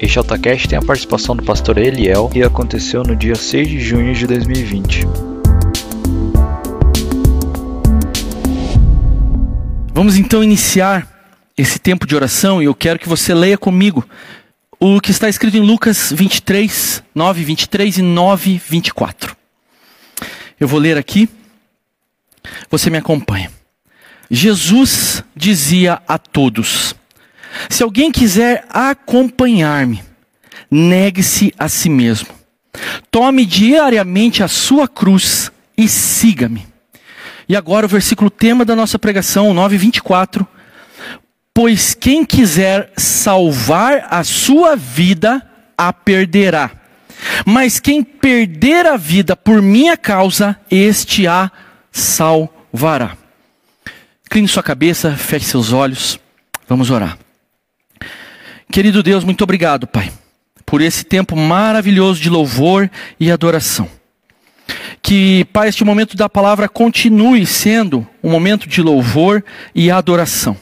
Este AltaCast tem a participação do pastor Eliel e aconteceu no dia 6 de junho de 2020. Vamos então iniciar esse tempo de oração e eu quero que você leia comigo o que está escrito em Lucas 23, 9, 23 e 9, 24. Eu vou ler aqui, você me acompanha. Jesus dizia a todos: Se alguém quiser acompanhar-me, negue-se a si mesmo. Tome diariamente a sua cruz e siga-me. E agora o versículo tema da nossa pregação, 9:24. Pois quem quiser salvar a sua vida, a perderá. Mas quem perder a vida por minha causa, este a salvará. Cline sua cabeça, feche seus olhos. Vamos orar. Querido Deus, muito obrigado, Pai, por esse tempo maravilhoso de louvor e adoração. Que, Pai, este momento da palavra continue sendo um momento de louvor e adoração.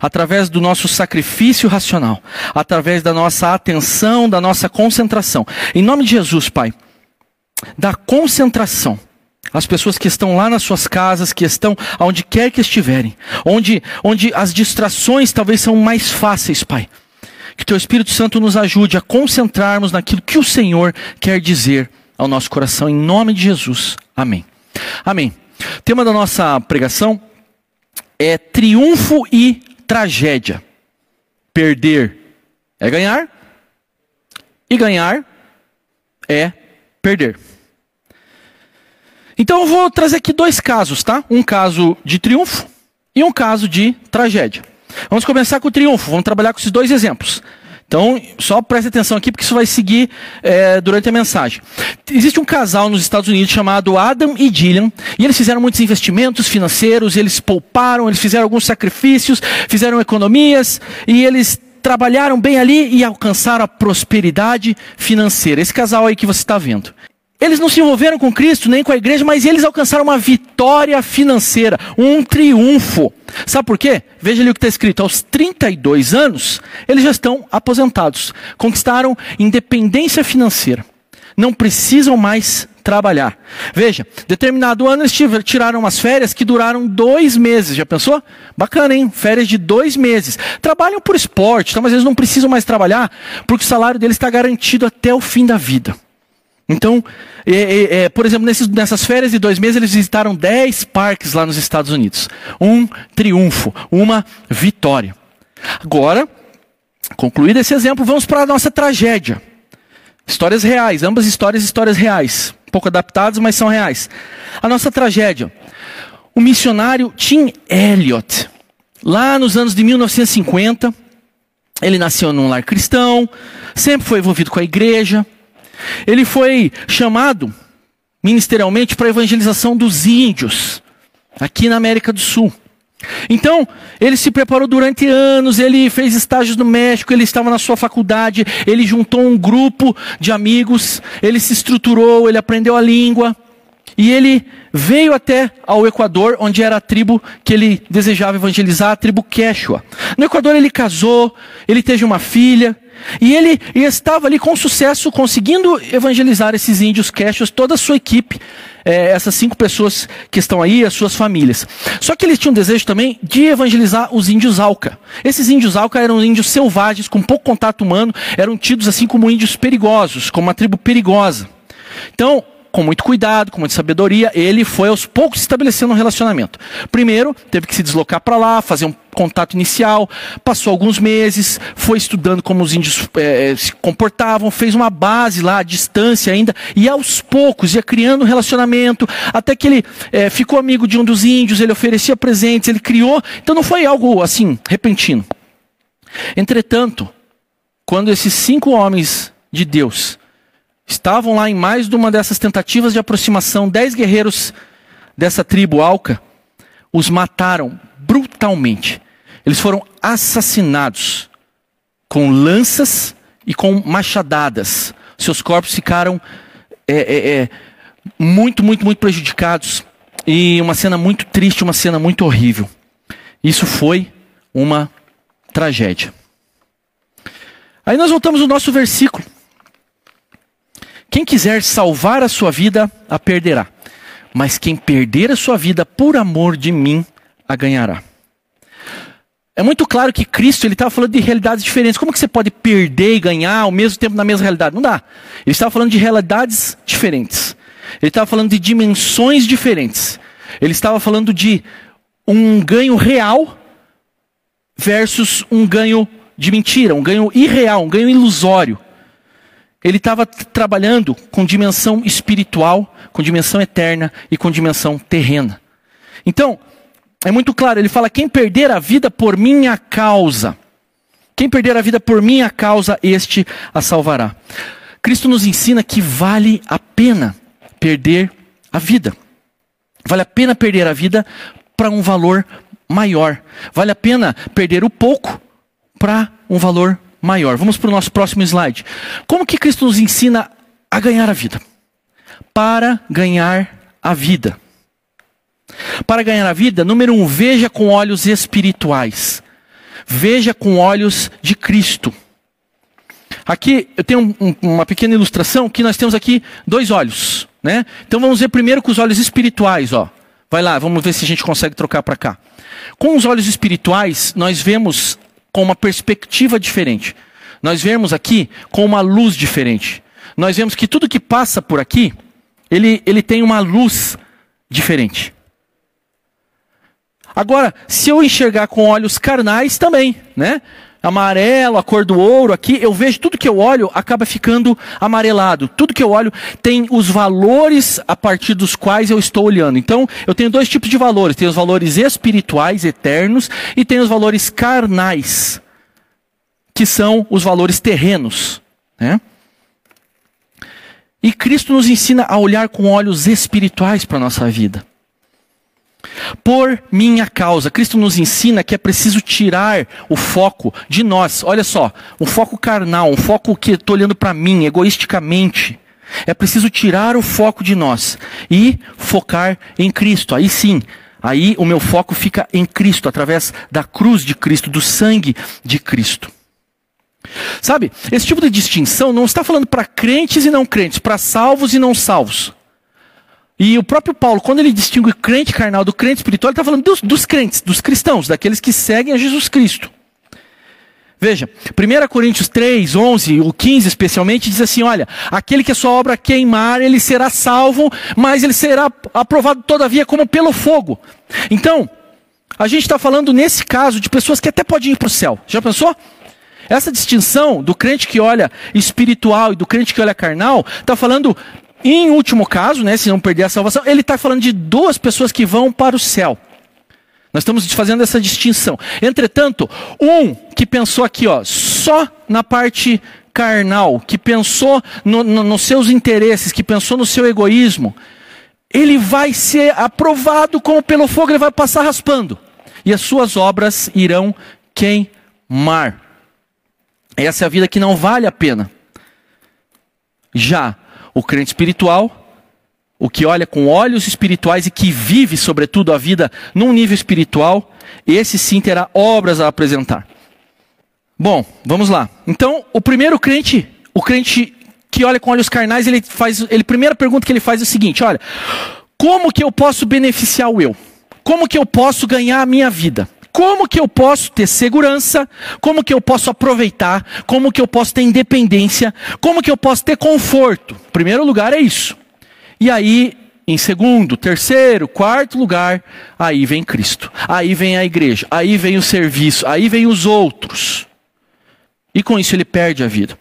Através do nosso sacrifício racional, através da nossa atenção, da nossa concentração. Em nome de Jesus, Pai, da concentração as pessoas que estão lá nas suas casas, que estão aonde quer que estiverem, onde, onde as distrações talvez são mais fáceis, Pai. Que Teu Espírito Santo nos ajude a concentrarmos naquilo que o Senhor quer dizer ao nosso coração, em nome de Jesus. Amém. Amém. O tema da nossa pregação é triunfo e tragédia. Perder é ganhar, e ganhar é perder. Então eu vou trazer aqui dois casos, tá? Um caso de triunfo e um caso de tragédia. Vamos começar com o triunfo, vamos trabalhar com esses dois exemplos. Então, só preste atenção aqui, porque isso vai seguir é, durante a mensagem. Existe um casal nos Estados Unidos chamado Adam e Gillian, e eles fizeram muitos investimentos financeiros, eles pouparam, eles fizeram alguns sacrifícios, fizeram economias, e eles trabalharam bem ali e alcançaram a prosperidade financeira. Esse casal aí que você está vendo. Eles não se envolveram com Cristo nem com a igreja, mas eles alcançaram uma vitória financeira, um triunfo. Sabe por quê? Veja ali o que está escrito: aos 32 anos, eles já estão aposentados, conquistaram independência financeira, não precisam mais trabalhar. Veja, determinado ano eles tiraram umas férias que duraram dois meses. Já pensou? Bacana, hein? Férias de dois meses. Trabalham por esporte, tá? mas eles não precisam mais trabalhar, porque o salário deles está garantido até o fim da vida. Então, é, é, é, por exemplo, nesses, nessas férias de dois meses, eles visitaram dez parques lá nos Estados Unidos. Um triunfo, uma vitória. Agora, concluído esse exemplo, vamos para a nossa tragédia. Histórias reais, ambas histórias, histórias reais. Pouco adaptadas, mas são reais. A nossa tragédia. O missionário Tim Elliot, lá nos anos de 1950, ele nasceu num lar cristão, sempre foi envolvido com a igreja. Ele foi chamado ministerialmente para a evangelização dos índios, aqui na América do Sul. Então, ele se preparou durante anos, ele fez estágios no México, ele estava na sua faculdade, ele juntou um grupo de amigos, ele se estruturou, ele aprendeu a língua, e ele veio até ao Equador, onde era a tribo que ele desejava evangelizar, a tribo Quechua. No Equador ele casou, ele teve uma filha, e ele estava ali com sucesso, conseguindo evangelizar esses índios Quechuas, toda a sua equipe, é, essas cinco pessoas que estão aí, as suas famílias. Só que eles tinham desejo também de evangelizar os índios Alca. Esses índios Alca eram índios selvagens, com pouco contato humano, eram tidos assim como índios perigosos, como uma tribo perigosa. Então, com muito cuidado, com muita sabedoria, ele foi aos poucos estabelecendo um relacionamento. Primeiro, teve que se deslocar para lá, fazer um contato inicial, passou alguns meses, foi estudando como os índios é, se comportavam, fez uma base lá, à distância ainda, e aos poucos ia criando um relacionamento, até que ele é, ficou amigo de um dos índios, ele oferecia presentes, ele criou, então não foi algo assim, repentino. Entretanto, quando esses cinco homens de Deus estavam lá em mais de uma dessas tentativas de aproximação, dez guerreiros dessa tribo Alca os mataram brutalmente. Eles foram assassinados com lanças e com machadadas. Seus corpos ficaram é, é, é, muito, muito, muito prejudicados. E uma cena muito triste, uma cena muito horrível. Isso foi uma tragédia. Aí nós voltamos ao nosso versículo. Quem quiser salvar a sua vida, a perderá. Mas quem perder a sua vida por amor de mim, a ganhará. É muito claro que Cristo ele estava falando de realidades diferentes. Como que você pode perder e ganhar ao mesmo tempo na mesma realidade? Não dá. Ele estava falando de realidades diferentes. Ele estava falando de dimensões diferentes. Ele estava falando de um ganho real versus um ganho de mentira, um ganho irreal, um ganho ilusório. Ele estava trabalhando com dimensão espiritual, com dimensão eterna e com dimensão terrena. Então, é muito claro, ele fala: quem perder a vida por minha causa, quem perder a vida por minha causa, este a salvará. Cristo nos ensina que vale a pena perder a vida. Vale a pena perder a vida para um valor maior. Vale a pena perder o pouco para um valor maior. Vamos para o nosso próximo slide. Como que Cristo nos ensina a ganhar a vida? Para ganhar a vida. Para ganhar a vida, número um, veja com olhos espirituais. Veja com olhos de Cristo. Aqui eu tenho um, uma pequena ilustração que nós temos aqui dois olhos, né? Então vamos ver primeiro com os olhos espirituais, ó. Vai lá, vamos ver se a gente consegue trocar para cá. Com os olhos espirituais, nós vemos com uma perspectiva diferente. Nós vemos aqui com uma luz diferente. Nós vemos que tudo que passa por aqui, ele, ele tem uma luz diferente. Agora, se eu enxergar com olhos carnais também, né? amarelo, a cor do ouro aqui, eu vejo tudo que eu olho acaba ficando amarelado. Tudo que eu olho tem os valores a partir dos quais eu estou olhando. Então, eu tenho dois tipos de valores: tem os valores espirituais, eternos, e tem os valores carnais, que são os valores terrenos. Né? E Cristo nos ensina a olhar com olhos espirituais para a nossa vida. Por minha causa, Cristo nos ensina que é preciso tirar o foco de nós. Olha só, um foco carnal, um foco que estou olhando para mim, egoisticamente. É preciso tirar o foco de nós e focar em Cristo. Aí sim, aí o meu foco fica em Cristo, através da cruz de Cristo, do sangue de Cristo. Sabe, esse tipo de distinção não está falando para crentes e não crentes, para salvos e não salvos. E o próprio Paulo, quando ele distingue crente carnal do crente espiritual, ele está falando dos, dos crentes, dos cristãos, daqueles que seguem a Jesus Cristo. Veja, 1 Coríntios 3, 11, o 15 especialmente, diz assim: olha, aquele que a sua obra queimar, ele será salvo, mas ele será aprovado todavia como pelo fogo. Então, a gente está falando nesse caso de pessoas que até podem ir para o céu. Já pensou? Essa distinção do crente que olha espiritual e do crente que olha carnal, está falando em último caso, né, se não perder a salvação, ele está falando de duas pessoas que vão para o céu. Nós estamos fazendo essa distinção. Entretanto, um que pensou aqui, ó, só na parte carnal, que pensou no, no, nos seus interesses, que pensou no seu egoísmo, ele vai ser aprovado como pelo fogo, ele vai passar raspando. E as suas obras irão queimar. Essa é a vida que não vale a pena. Já o crente espiritual, o que olha com olhos espirituais e que vive, sobretudo, a vida num nível espiritual, esse sim terá obras a apresentar. Bom, vamos lá. Então, o primeiro crente, o crente que olha com olhos carnais, ele faz, ele primeira pergunta que ele faz é o seguinte: olha, como que eu posso beneficiar o eu? Como que eu posso ganhar a minha vida? Como que eu posso ter segurança? Como que eu posso aproveitar? Como que eu posso ter independência? Como que eu posso ter conforto? Primeiro lugar é isso. E aí, em segundo, terceiro, quarto lugar, aí vem Cristo. Aí vem a igreja. Aí vem o serviço. Aí vem os outros. E com isso ele perde a vida.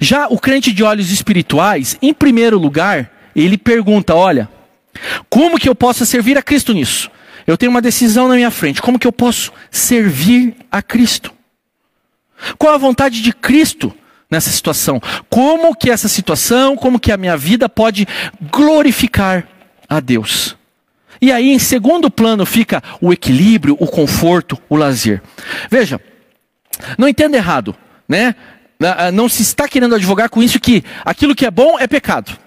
Já o crente de olhos espirituais, em primeiro lugar, ele pergunta: olha, como que eu posso servir a Cristo nisso? Eu tenho uma decisão na minha frente. Como que eu posso servir a Cristo? Qual a vontade de Cristo nessa situação? Como que essa situação, como que a minha vida pode glorificar a Deus? E aí, em segundo plano, fica o equilíbrio, o conforto, o lazer. Veja, não entenda errado, né? Não se está querendo advogar com isso que aquilo que é bom é pecado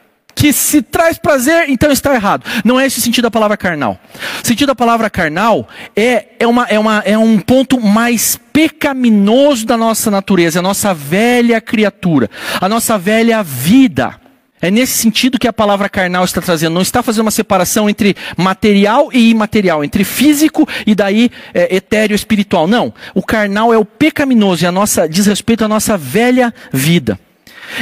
que se traz prazer, então está errado. Não é esse o sentido da palavra carnal. O sentido da palavra carnal é, é, uma, é, uma, é um ponto mais pecaminoso da nossa natureza, a nossa velha criatura, a nossa velha vida. É nesse sentido que a palavra carnal está trazendo. Não está fazendo uma separação entre material e imaterial, entre físico e daí é, etéreo espiritual. Não. O carnal é o pecaminoso e a nossa diz respeito à nossa velha vida.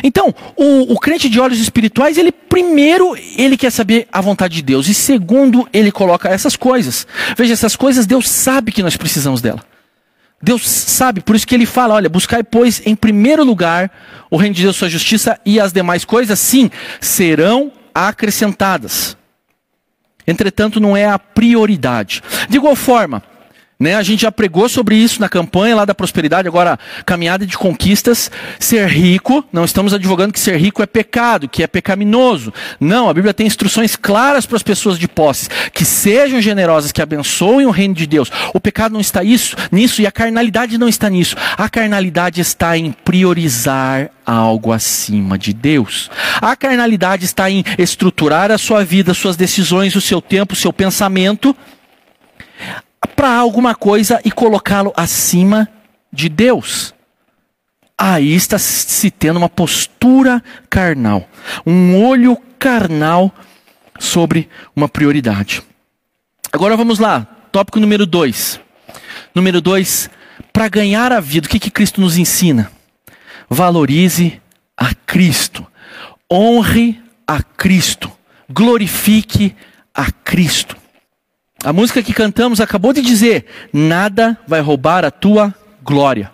Então, o, o, crente de olhos espirituais, ele primeiro, ele quer saber a vontade de Deus. E segundo, ele coloca essas coisas. Veja, essas coisas Deus sabe que nós precisamos dela. Deus sabe, por isso que ele fala: olha, buscai, pois, em primeiro lugar o reino de Deus, sua justiça e as demais coisas, sim, serão acrescentadas. Entretanto, não é a prioridade. De igual forma, né? A gente já pregou sobre isso na campanha lá da prosperidade, agora caminhada de conquistas. Ser rico, não estamos advogando que ser rico é pecado, que é pecaminoso. Não, a Bíblia tem instruções claras para as pessoas de posse, que sejam generosas, que abençoem o reino de Deus. O pecado não está isso, nisso e a carnalidade não está nisso. A carnalidade está em priorizar algo acima de Deus. A carnalidade está em estruturar a sua vida, suas decisões, o seu tempo, o seu pensamento para alguma coisa e colocá-lo acima de Deus. Aí está se tendo uma postura carnal, um olho carnal sobre uma prioridade. Agora vamos lá, tópico número 2. Número 2, para ganhar a vida, o que, que Cristo nos ensina? Valorize a Cristo, honre a Cristo, glorifique a Cristo. A música que cantamos acabou de dizer: nada vai roubar a tua glória.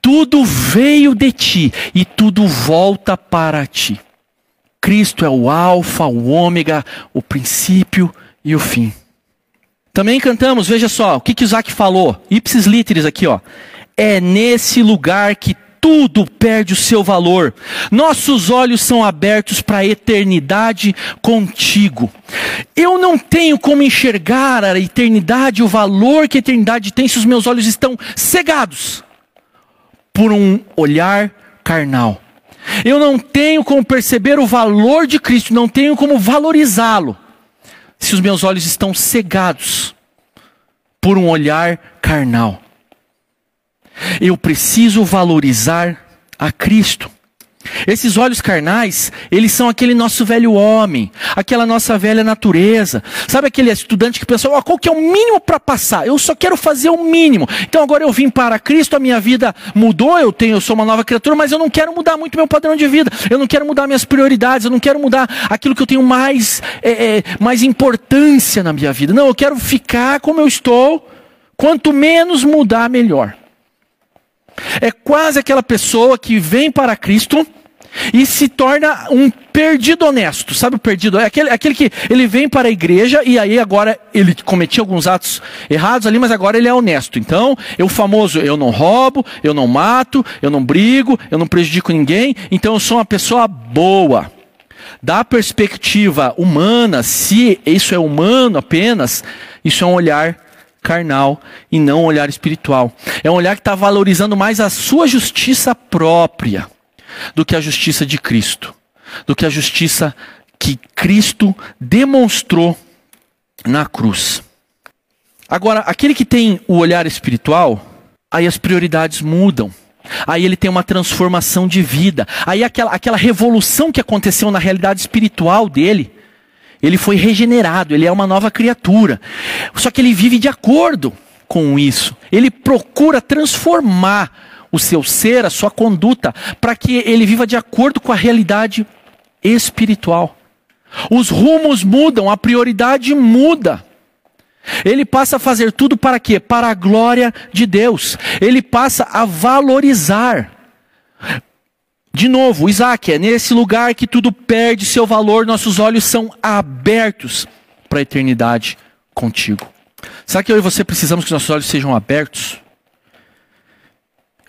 Tudo veio de ti e tudo volta para ti. Cristo é o Alfa, o Ômega, o princípio e o fim. Também cantamos, veja só, o que, que Isaac falou, ipsis literis aqui, ó. É nesse lugar que tudo perde o seu valor. Nossos olhos são abertos para a eternidade contigo. Eu não tenho como enxergar a eternidade, o valor que a eternidade tem, se os meus olhos estão cegados por um olhar carnal. Eu não tenho como perceber o valor de Cristo, não tenho como valorizá-lo, se os meus olhos estão cegados por um olhar carnal. Eu preciso valorizar a Cristo. Esses olhos carnais, eles são aquele nosso velho homem, aquela nossa velha natureza. Sabe aquele estudante que pensa, oh, qual que é o mínimo para passar? Eu só quero fazer o mínimo. Então agora eu vim para Cristo, a minha vida mudou, eu tenho, eu sou uma nova criatura, mas eu não quero mudar muito meu padrão de vida. Eu não quero mudar minhas prioridades, eu não quero mudar aquilo que eu tenho mais, é, é, mais importância na minha vida. Não, eu quero ficar como eu estou. Quanto menos mudar, melhor. É quase aquela pessoa que vem para Cristo e se torna um perdido honesto. Sabe o perdido? É aquele, aquele que ele vem para a igreja e aí agora ele cometia alguns atos errados ali, mas agora ele é honesto. Então, eu famoso, eu não roubo, eu não mato, eu não brigo, eu não prejudico ninguém, então eu sou uma pessoa boa. Da perspectiva humana, se isso é humano apenas, isso é um olhar carnal e não um olhar espiritual. É um olhar que está valorizando mais a sua justiça própria do que a justiça de Cristo, do que a justiça que Cristo demonstrou na cruz. Agora, aquele que tem o olhar espiritual, aí as prioridades mudam. Aí ele tem uma transformação de vida. Aí aquela, aquela revolução que aconteceu na realidade espiritual dele, ele foi regenerado, ele é uma nova criatura. Só que ele vive de acordo com isso. Ele procura transformar o seu ser, a sua conduta, para que ele viva de acordo com a realidade espiritual. Os rumos mudam, a prioridade muda. Ele passa a fazer tudo para quê? Para a glória de Deus. Ele passa a valorizar de novo, Isaac, é nesse lugar que tudo perde seu valor, nossos olhos são abertos para a eternidade contigo. Sabe que eu e você precisamos que nossos olhos sejam abertos?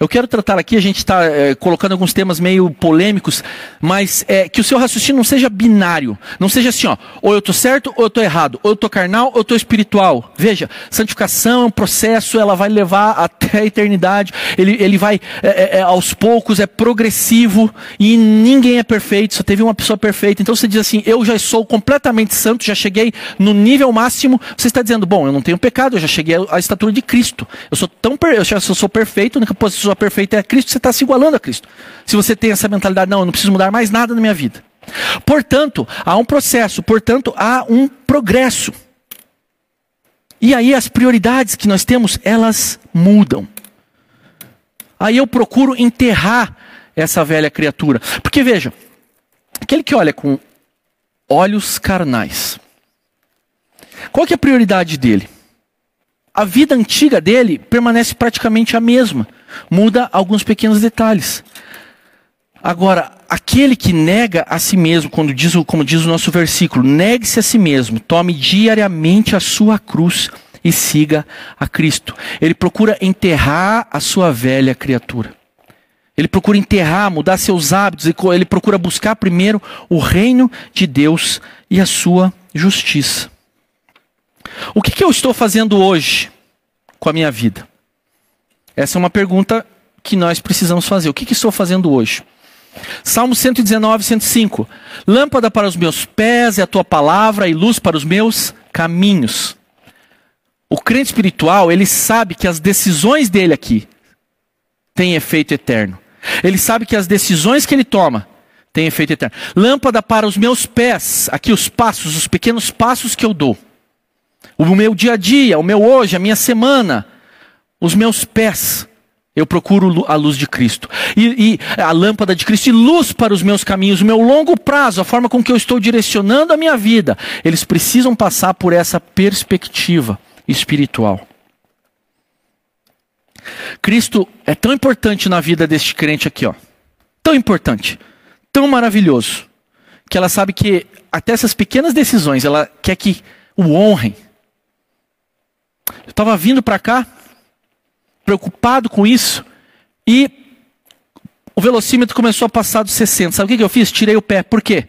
Eu quero tratar aqui, a gente está é, colocando alguns temas meio polêmicos, mas é, que o seu raciocínio não seja binário. Não seja assim, ó, ou eu estou certo ou eu estou errado. Ou eu estou carnal ou eu estou espiritual. Veja, santificação é um processo, ela vai levar até a eternidade. Ele, ele vai é, aos poucos, é progressivo e ninguém é perfeito, só teve uma pessoa perfeita. Então você diz assim, eu já sou completamente santo, já cheguei no nível máximo. Você está dizendo, bom, eu não tenho pecado, eu já cheguei à estatura de Cristo. Eu sou tão eu já sou perfeito, a única posição pessoa perfeita é Cristo, você está se igualando a Cristo. Se você tem essa mentalidade, não, eu não preciso mudar mais nada na minha vida. Portanto, há um processo, portanto, há um progresso. E aí as prioridades que nós temos, elas mudam. Aí eu procuro enterrar essa velha criatura. Porque veja, aquele que olha com olhos carnais, qual que é a prioridade dele? A vida antiga dele permanece praticamente a mesma muda alguns pequenos detalhes. Agora, aquele que nega a si mesmo, quando diz, como diz o nosso versículo, negue-se a si mesmo, tome diariamente a sua cruz e siga a Cristo. Ele procura enterrar a sua velha criatura. Ele procura enterrar, mudar seus hábitos, ele procura buscar primeiro o reino de Deus e a sua justiça. O que, que eu estou fazendo hoje com a minha vida? Essa é uma pergunta que nós precisamos fazer. O que, que estou fazendo hoje? Salmo 119, 105. Lâmpada para os meus pés é a tua palavra e luz para os meus caminhos. O crente espiritual, ele sabe que as decisões dele aqui têm efeito eterno. Ele sabe que as decisões que ele toma têm efeito eterno. Lâmpada para os meus pés, aqui os passos, os pequenos passos que eu dou. O meu dia a dia, o meu hoje, a minha semana, os meus pés, eu procuro a luz de Cristo. E, e, a lâmpada de Cristo e luz para os meus caminhos, o meu longo prazo, a forma com que eu estou direcionando a minha vida. Eles precisam passar por essa perspectiva espiritual. Cristo é tão importante na vida deste crente aqui, ó. Tão importante, tão maravilhoso, que ela sabe que até essas pequenas decisões, ela quer que o honrem. Eu estava vindo para cá, preocupado com isso, e o velocímetro começou a passar dos 60. Sabe o que, eu fiz? Tirei o pé. Por quê?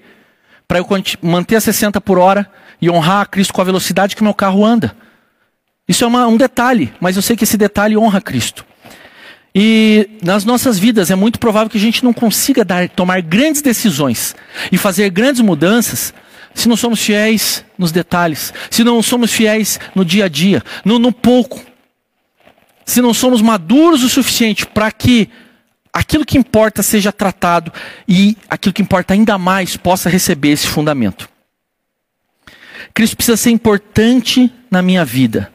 Para eu manter a 60 por hora e honrar a Cristo com a velocidade que o meu carro anda. Isso é uma, um detalhe, mas eu sei que esse detalhe honra Cristo. E nas nossas vidas é muito provável que a gente não consiga dar, tomar grandes decisões e fazer grandes mudanças se não somos fiéis nos detalhes, se não somos fiéis no dia a dia, no, no pouco se não somos maduros o suficiente para que aquilo que importa seja tratado e aquilo que importa ainda mais possa receber esse fundamento. Cristo precisa ser importante na minha vida.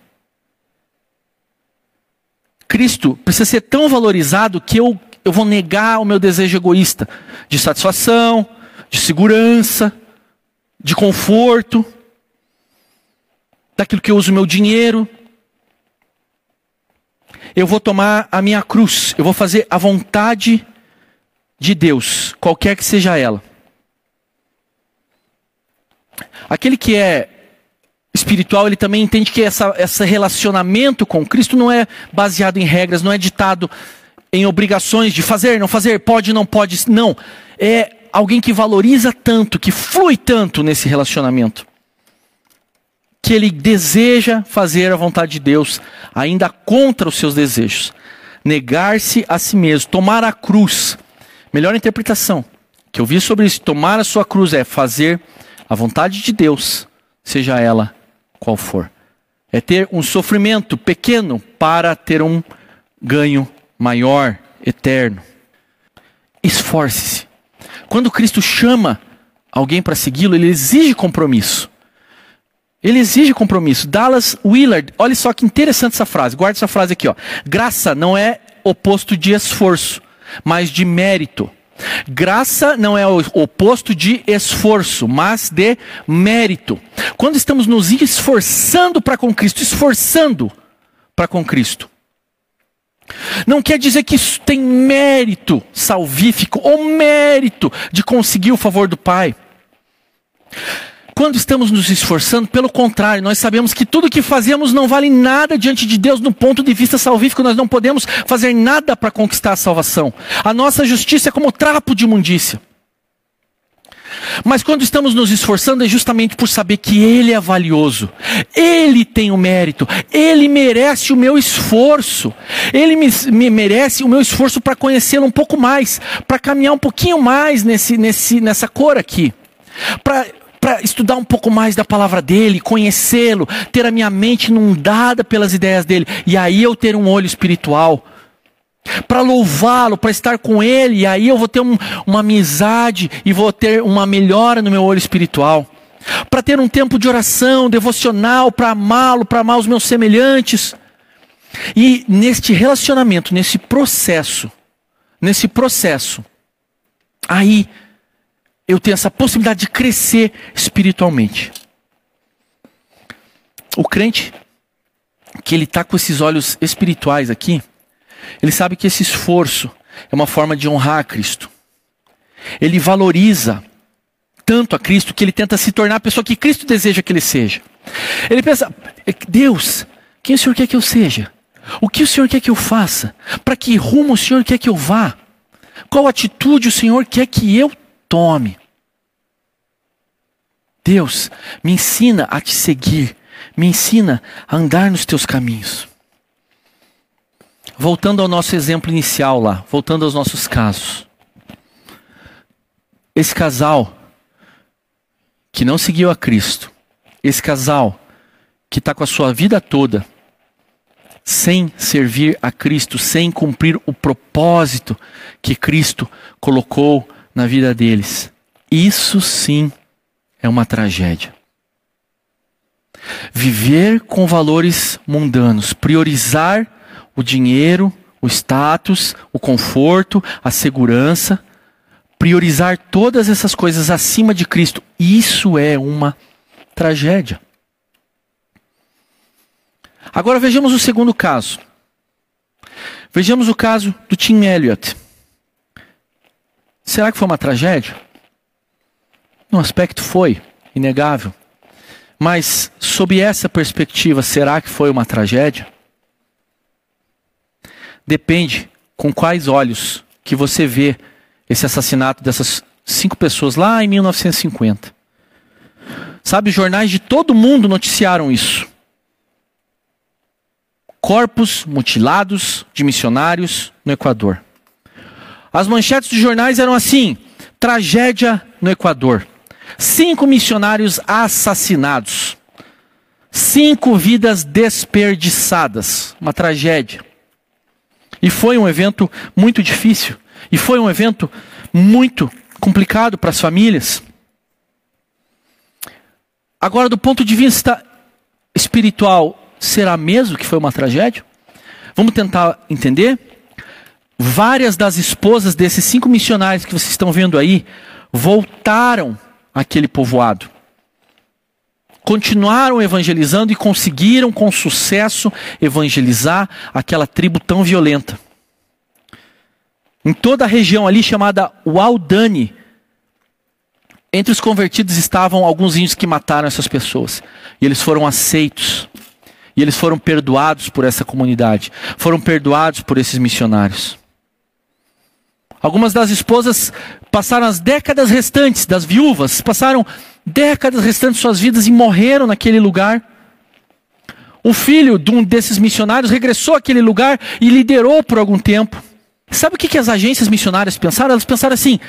Cristo precisa ser tão valorizado que eu, eu vou negar o meu desejo egoísta de satisfação, de segurança, de conforto, daquilo que eu uso o meu dinheiro, eu vou tomar a minha cruz, eu vou fazer a vontade de Deus, qualquer que seja ela. Aquele que é espiritual, ele também entende que essa, esse relacionamento com Cristo não é baseado em regras, não é ditado em obrigações de fazer, não fazer, pode, não pode, não. É alguém que valoriza tanto, que flui tanto nesse relacionamento que ele deseja fazer a vontade de Deus, ainda contra os seus desejos. Negar-se a si mesmo, tomar a cruz. Melhor interpretação que eu vi sobre isso, tomar a sua cruz é fazer a vontade de Deus, seja ela qual for. É ter um sofrimento pequeno para ter um ganho maior, eterno. Esforce-se. Quando Cristo chama alguém para segui-lo, ele exige compromisso. Ele exige compromisso. Dallas Willard, olha só que interessante essa frase. Guarda essa frase aqui, ó. Graça não é oposto de esforço, mas de mérito. Graça não é o oposto de esforço, mas de mérito. Quando estamos nos esforçando para com Cristo, esforçando para com Cristo. Não quer dizer que isso tem mérito salvífico ou mérito de conseguir o favor do Pai. Quando estamos nos esforçando, pelo contrário, nós sabemos que tudo que fazemos não vale nada diante de Deus no ponto de vista salvífico, nós não podemos fazer nada para conquistar a salvação. A nossa justiça é como trapo de imundícia. Mas quando estamos nos esforçando é justamente por saber que Ele é valioso, Ele tem o mérito, Ele merece o meu esforço, Ele me, me merece o meu esforço para conhecê-lo um pouco mais, para caminhar um pouquinho mais nesse, nesse, nessa cor aqui, para para estudar um pouco mais da palavra dele, conhecê-lo, ter a minha mente inundada pelas ideias dele, e aí eu ter um olho espiritual para louvá-lo, para estar com Ele, e aí eu vou ter um, uma amizade e vou ter uma melhora no meu olho espiritual. Para ter um tempo de oração, devocional, para amá-lo, para amar os meus semelhantes. E neste relacionamento, nesse processo, nesse processo, aí eu tenho essa possibilidade de crescer espiritualmente. O crente, que ele está com esses olhos espirituais aqui, ele sabe que esse esforço é uma forma de honrar a Cristo. Ele valoriza tanto a Cristo que ele tenta se tornar a pessoa que Cristo deseja que ele seja. Ele pensa: Deus, quem o Senhor quer que eu seja? O que o Senhor quer que eu faça? Para que rumo o Senhor quer que eu vá? Qual atitude o Senhor quer que eu tome? Deus, me ensina a te seguir, me ensina a andar nos teus caminhos. Voltando ao nosso exemplo inicial lá, voltando aos nossos casos. Esse casal que não seguiu a Cristo, esse casal que está com a sua vida toda sem servir a Cristo, sem cumprir o propósito que Cristo colocou na vida deles. Isso sim é uma tragédia. Viver com valores mundanos, priorizar o dinheiro, o status, o conforto, a segurança, priorizar todas essas coisas acima de Cristo. Isso é uma tragédia. Agora vejamos o segundo caso. Vejamos o caso do Tim Elliott. Será que foi uma tragédia? No aspecto foi, inegável. Mas, sob essa perspectiva, será que foi uma tragédia? Depende com quais olhos que você vê esse assassinato dessas cinco pessoas lá em 1950. Sabe, jornais de todo mundo noticiaram isso. Corpos mutilados de missionários no Equador. As manchetes dos jornais eram assim: tragédia no Equador. Cinco missionários assassinados. Cinco vidas desperdiçadas. Uma tragédia. E foi um evento muito difícil. E foi um evento muito complicado para as famílias. Agora, do ponto de vista espiritual, será mesmo que foi uma tragédia? Vamos tentar entender? Várias das esposas desses cinco missionários que vocês estão vendo aí voltaram àquele povoado continuaram evangelizando e conseguiram com sucesso evangelizar aquela tribo tão violenta. Em toda a região ali chamada Waldani, entre os convertidos estavam alguns índios que mataram essas pessoas. E eles foram aceitos. E eles foram perdoados por essa comunidade. Foram perdoados por esses missionários. Algumas das esposas passaram as décadas restantes, das viúvas, passaram décadas restantes de suas vidas e morreram naquele lugar. O filho de um desses missionários regressou àquele lugar e liderou por algum tempo. Sabe o que, que as agências missionárias pensaram? Elas pensaram assim: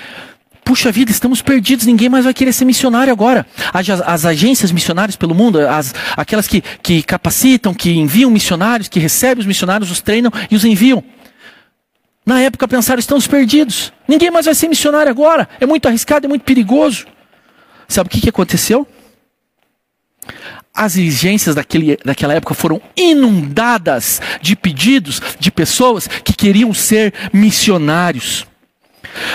puxa vida, estamos perdidos, ninguém mais vai querer ser missionário agora. As, as agências missionárias pelo mundo, as, aquelas que, que capacitam, que enviam missionários, que recebem os missionários, os treinam e os enviam. Na época pensaram, estamos perdidos. Ninguém mais vai ser missionário agora. É muito arriscado, é muito perigoso. Sabe o que, que aconteceu? As exigências daquele, daquela época foram inundadas de pedidos de pessoas que queriam ser missionários.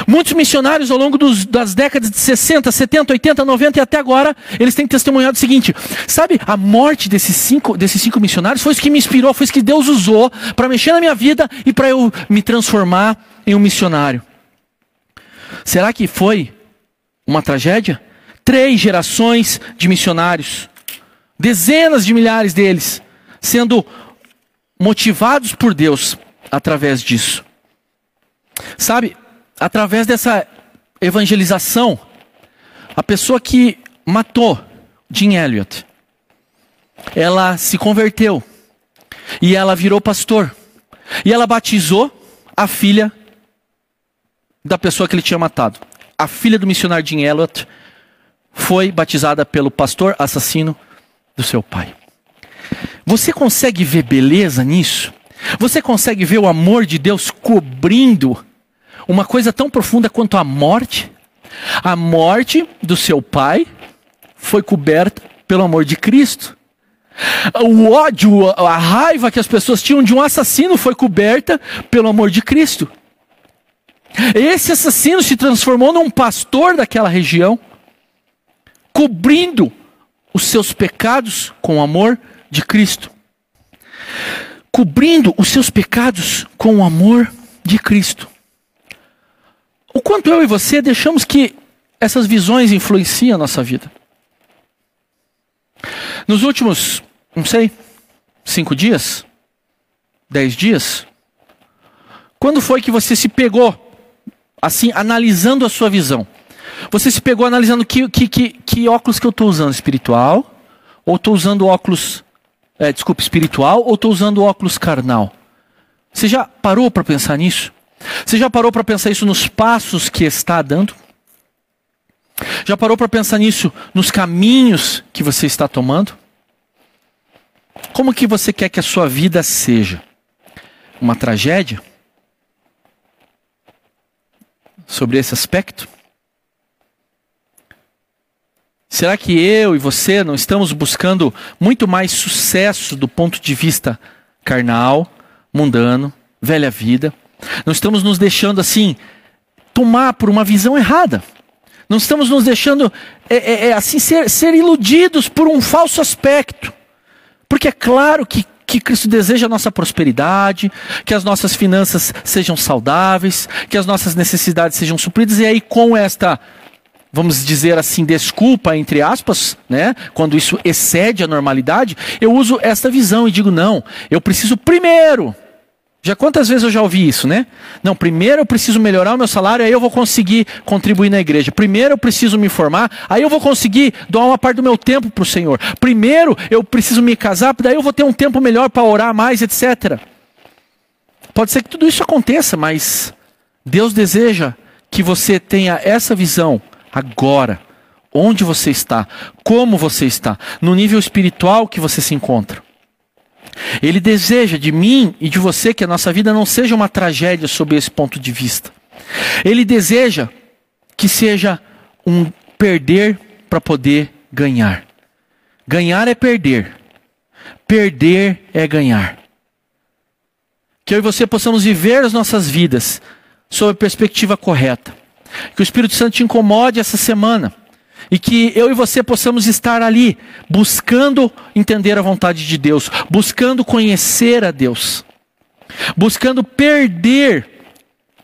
Muitos missionários ao longo dos, das décadas de 60, 70, 80, 90 e até agora, eles têm testemunhado o seguinte: sabe, a morte desses cinco, desses cinco missionários foi isso que me inspirou, foi isso que Deus usou para mexer na minha vida e para eu me transformar em um missionário. Será que foi uma tragédia? Três gerações de missionários, dezenas de milhares deles, sendo motivados por Deus através disso. Sabe, através dessa evangelização, a pessoa que matou Jim Elliot, ela se converteu e ela virou pastor. E ela batizou a filha da pessoa que ele tinha matado. A filha do missionário Jim Elliot foi batizada pelo pastor assassino do seu pai. Você consegue ver beleza nisso? Você consegue ver o amor de Deus cobrindo uma coisa tão profunda quanto a morte? A morte do seu pai foi coberta pelo amor de Cristo. O ódio, a raiva que as pessoas tinham de um assassino foi coberta pelo amor de Cristo. Esse assassino se transformou num pastor daquela região, cobrindo os seus pecados com o amor de Cristo. Cobrindo os seus pecados com o amor de Cristo. O quanto eu e você deixamos que essas visões influenciem a nossa vida. Nos últimos, não sei, cinco dias? Dez dias? Quando foi que você se pegou, assim, analisando a sua visão? Você se pegou analisando que, que, que, que óculos que eu estou usando? Espiritual? Ou estou usando óculos, é, desculpa, espiritual? Ou estou usando óculos carnal? Você já parou para pensar nisso? Você já parou para pensar isso nos passos que está dando? Já parou para pensar nisso nos caminhos que você está tomando? Como que você quer que a sua vida seja? Uma tragédia? Sobre esse aspecto? Será que eu e você não estamos buscando muito mais sucesso do ponto de vista carnal, mundano, velha vida? Não estamos nos deixando assim tomar por uma visão errada. Não estamos nos deixando é, é, é, assim ser, ser iludidos por um falso aspecto. Porque é claro que, que Cristo deseja a nossa prosperidade, que as nossas finanças sejam saudáveis, que as nossas necessidades sejam supridas, e aí com esta, vamos dizer assim, desculpa, entre aspas, né? Quando isso excede a normalidade, eu uso esta visão e digo, não, eu preciso primeiro já quantas vezes eu já ouvi isso, né? Não, primeiro eu preciso melhorar o meu salário, aí eu vou conseguir contribuir na igreja. Primeiro eu preciso me formar, aí eu vou conseguir doar uma parte do meu tempo para o Senhor. Primeiro eu preciso me casar, daí eu vou ter um tempo melhor para orar mais, etc. Pode ser que tudo isso aconteça, mas Deus deseja que você tenha essa visão agora. Onde você está, como você está, no nível espiritual que você se encontra. Ele deseja de mim e de você que a nossa vida não seja uma tragédia sob esse ponto de vista. Ele deseja que seja um perder para poder ganhar. Ganhar é perder. Perder é ganhar. Que eu e você possamos viver as nossas vidas sob a perspectiva correta. Que o Espírito Santo te incomode essa semana e que eu e você possamos estar ali, buscando entender a vontade de Deus, buscando conhecer a Deus, buscando perder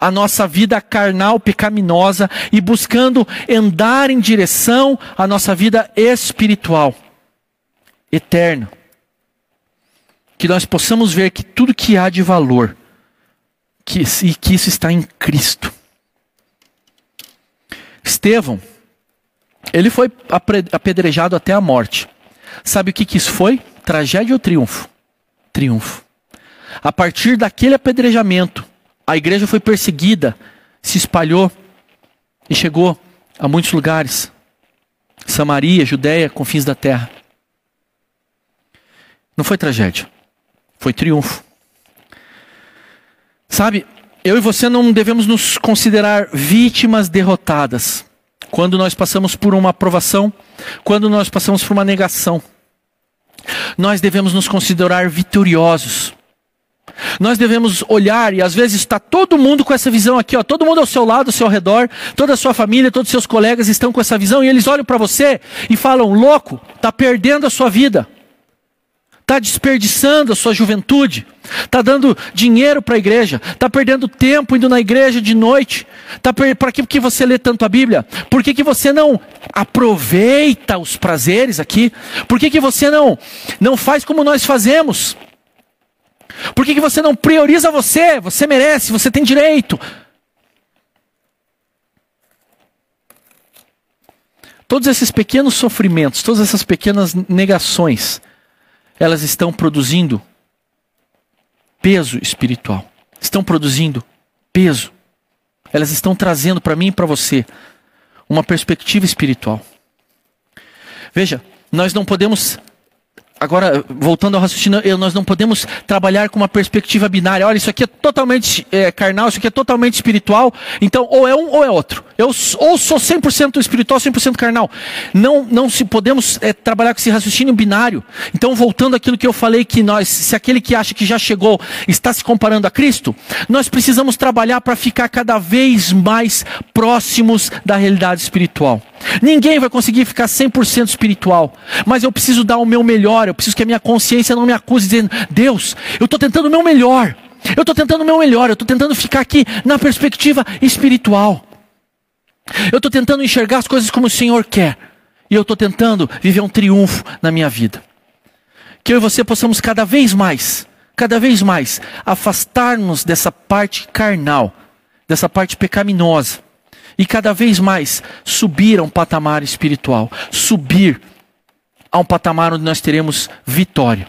a nossa vida carnal pecaminosa e buscando andar em direção à nossa vida espiritual, eterna. Que nós possamos ver que tudo que há de valor, que, e que isso está em Cristo. Estevão, ele foi apedrejado até a morte. Sabe o que, que isso foi? Tragédia ou triunfo? Triunfo. A partir daquele apedrejamento, a igreja foi perseguida, se espalhou e chegou a muitos lugares. Samaria, Judéia, confins da terra. Não foi tragédia, foi triunfo. Sabe, eu e você não devemos nos considerar vítimas derrotadas quando nós passamos por uma aprovação, quando nós passamos por uma negação. Nós devemos nos considerar vitoriosos. Nós devemos olhar, e às vezes está todo mundo com essa visão aqui, ó, todo mundo ao seu lado, ao seu redor, toda a sua família, todos os seus colegas estão com essa visão, e eles olham para você e falam: louco, está perdendo a sua vida, está desperdiçando a sua juventude, está dando dinheiro para a igreja, está perdendo tempo indo na igreja de noite, tá para que, que você lê tanto a Bíblia? Por que, que você não aproveita os prazeres aqui? Por que, que você não, não faz como nós fazemos? Por que, que você não prioriza você? Você merece, você tem direito. Todos esses pequenos sofrimentos, todas essas pequenas negações, elas estão produzindo peso espiritual. Estão produzindo peso. Elas estão trazendo para mim e para você uma perspectiva espiritual. Veja, nós não podemos agora, voltando ao raciocínio, nós não podemos trabalhar com uma perspectiva binária. Olha, isso aqui é totalmente é, carnal, isso aqui é totalmente espiritual. Então, ou é um ou é outro. Eu ou sou 100% espiritual, 100% carnal. Não, não se podemos é, trabalhar com esse raciocínio binário. Então, voltando àquilo que eu falei, que nós, se aquele que acha que já chegou está se comparando a Cristo, nós precisamos trabalhar para ficar cada vez mais próximos da realidade espiritual. Ninguém vai conseguir ficar 100% espiritual, mas eu preciso dar o meu melhor, eu preciso que a minha consciência não me acuse dizendo: Deus, eu estou tentando o meu melhor, eu estou tentando o meu melhor, eu estou tentando ficar aqui na perspectiva espiritual. Eu estou tentando enxergar as coisas como o Senhor quer, e eu estou tentando viver um triunfo na minha vida. Que eu e você possamos cada vez mais, cada vez mais, afastar-nos dessa parte carnal, dessa parte pecaminosa. E cada vez mais subir a um patamar espiritual, subir a um patamar onde nós teremos vitória,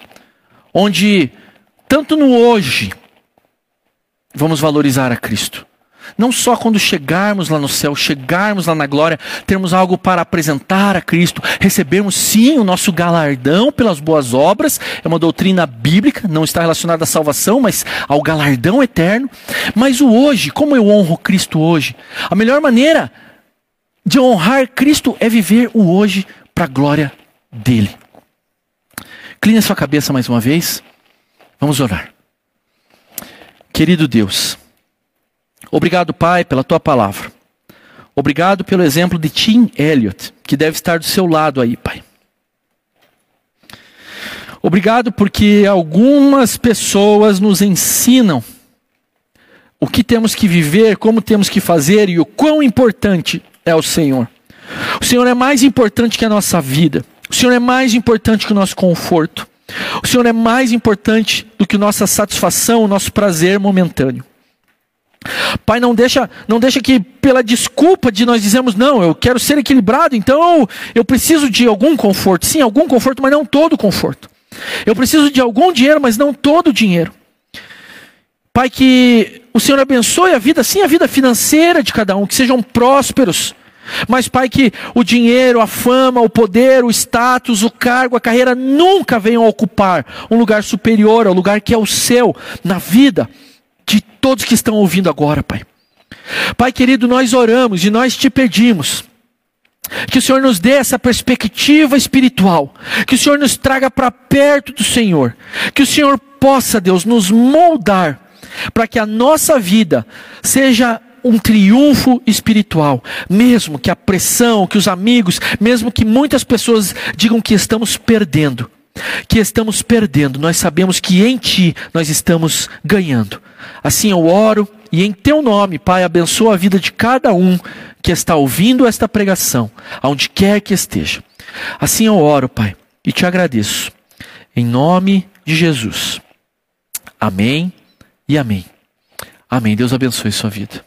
onde tanto no hoje vamos valorizar a Cristo, não só quando chegarmos lá no céu, chegarmos lá na glória, termos algo para apresentar a Cristo, recebermos sim o nosso galardão pelas boas obras, é uma doutrina bíblica, não está relacionada à salvação, mas ao galardão eterno. Mas o hoje, como eu honro Cristo hoje? A melhor maneira de honrar Cristo é viver o hoje para a glória dele. Cline a sua cabeça mais uma vez. Vamos orar. Querido Deus, Obrigado, Pai, pela tua palavra. Obrigado pelo exemplo de Tim Elliott, que deve estar do seu lado aí, Pai. Obrigado porque algumas pessoas nos ensinam o que temos que viver, como temos que fazer e o quão importante é o Senhor. O Senhor é mais importante que a nossa vida. O Senhor é mais importante que o nosso conforto. O Senhor é mais importante do que nossa satisfação, o nosso prazer momentâneo. Pai, não deixa, não deixa que pela desculpa de nós dizemos não, eu quero ser equilibrado, então eu preciso de algum conforto. Sim, algum conforto, mas não todo conforto. Eu preciso de algum dinheiro, mas não todo dinheiro. Pai, que o Senhor abençoe a vida, sim, a vida financeira de cada um, que sejam prósperos. Mas, Pai, que o dinheiro, a fama, o poder, o status, o cargo, a carreira nunca venham ocupar um lugar superior ao lugar que é o seu na vida de todos que estão ouvindo agora, Pai. Pai querido, nós oramos e nós te pedimos que o Senhor nos dê essa perspectiva espiritual, que o Senhor nos traga para perto do Senhor, que o Senhor possa, Deus, nos moldar para que a nossa vida seja um triunfo espiritual, mesmo que a pressão, que os amigos, mesmo que muitas pessoas digam que estamos perdendo, que estamos perdendo, nós sabemos que em Ti nós estamos ganhando. Assim eu oro e em teu nome, Pai, abençoa a vida de cada um que está ouvindo esta pregação, aonde quer que esteja. Assim eu oro, Pai, e te agradeço. Em nome de Jesus. Amém e amém. Amém. Deus abençoe sua vida.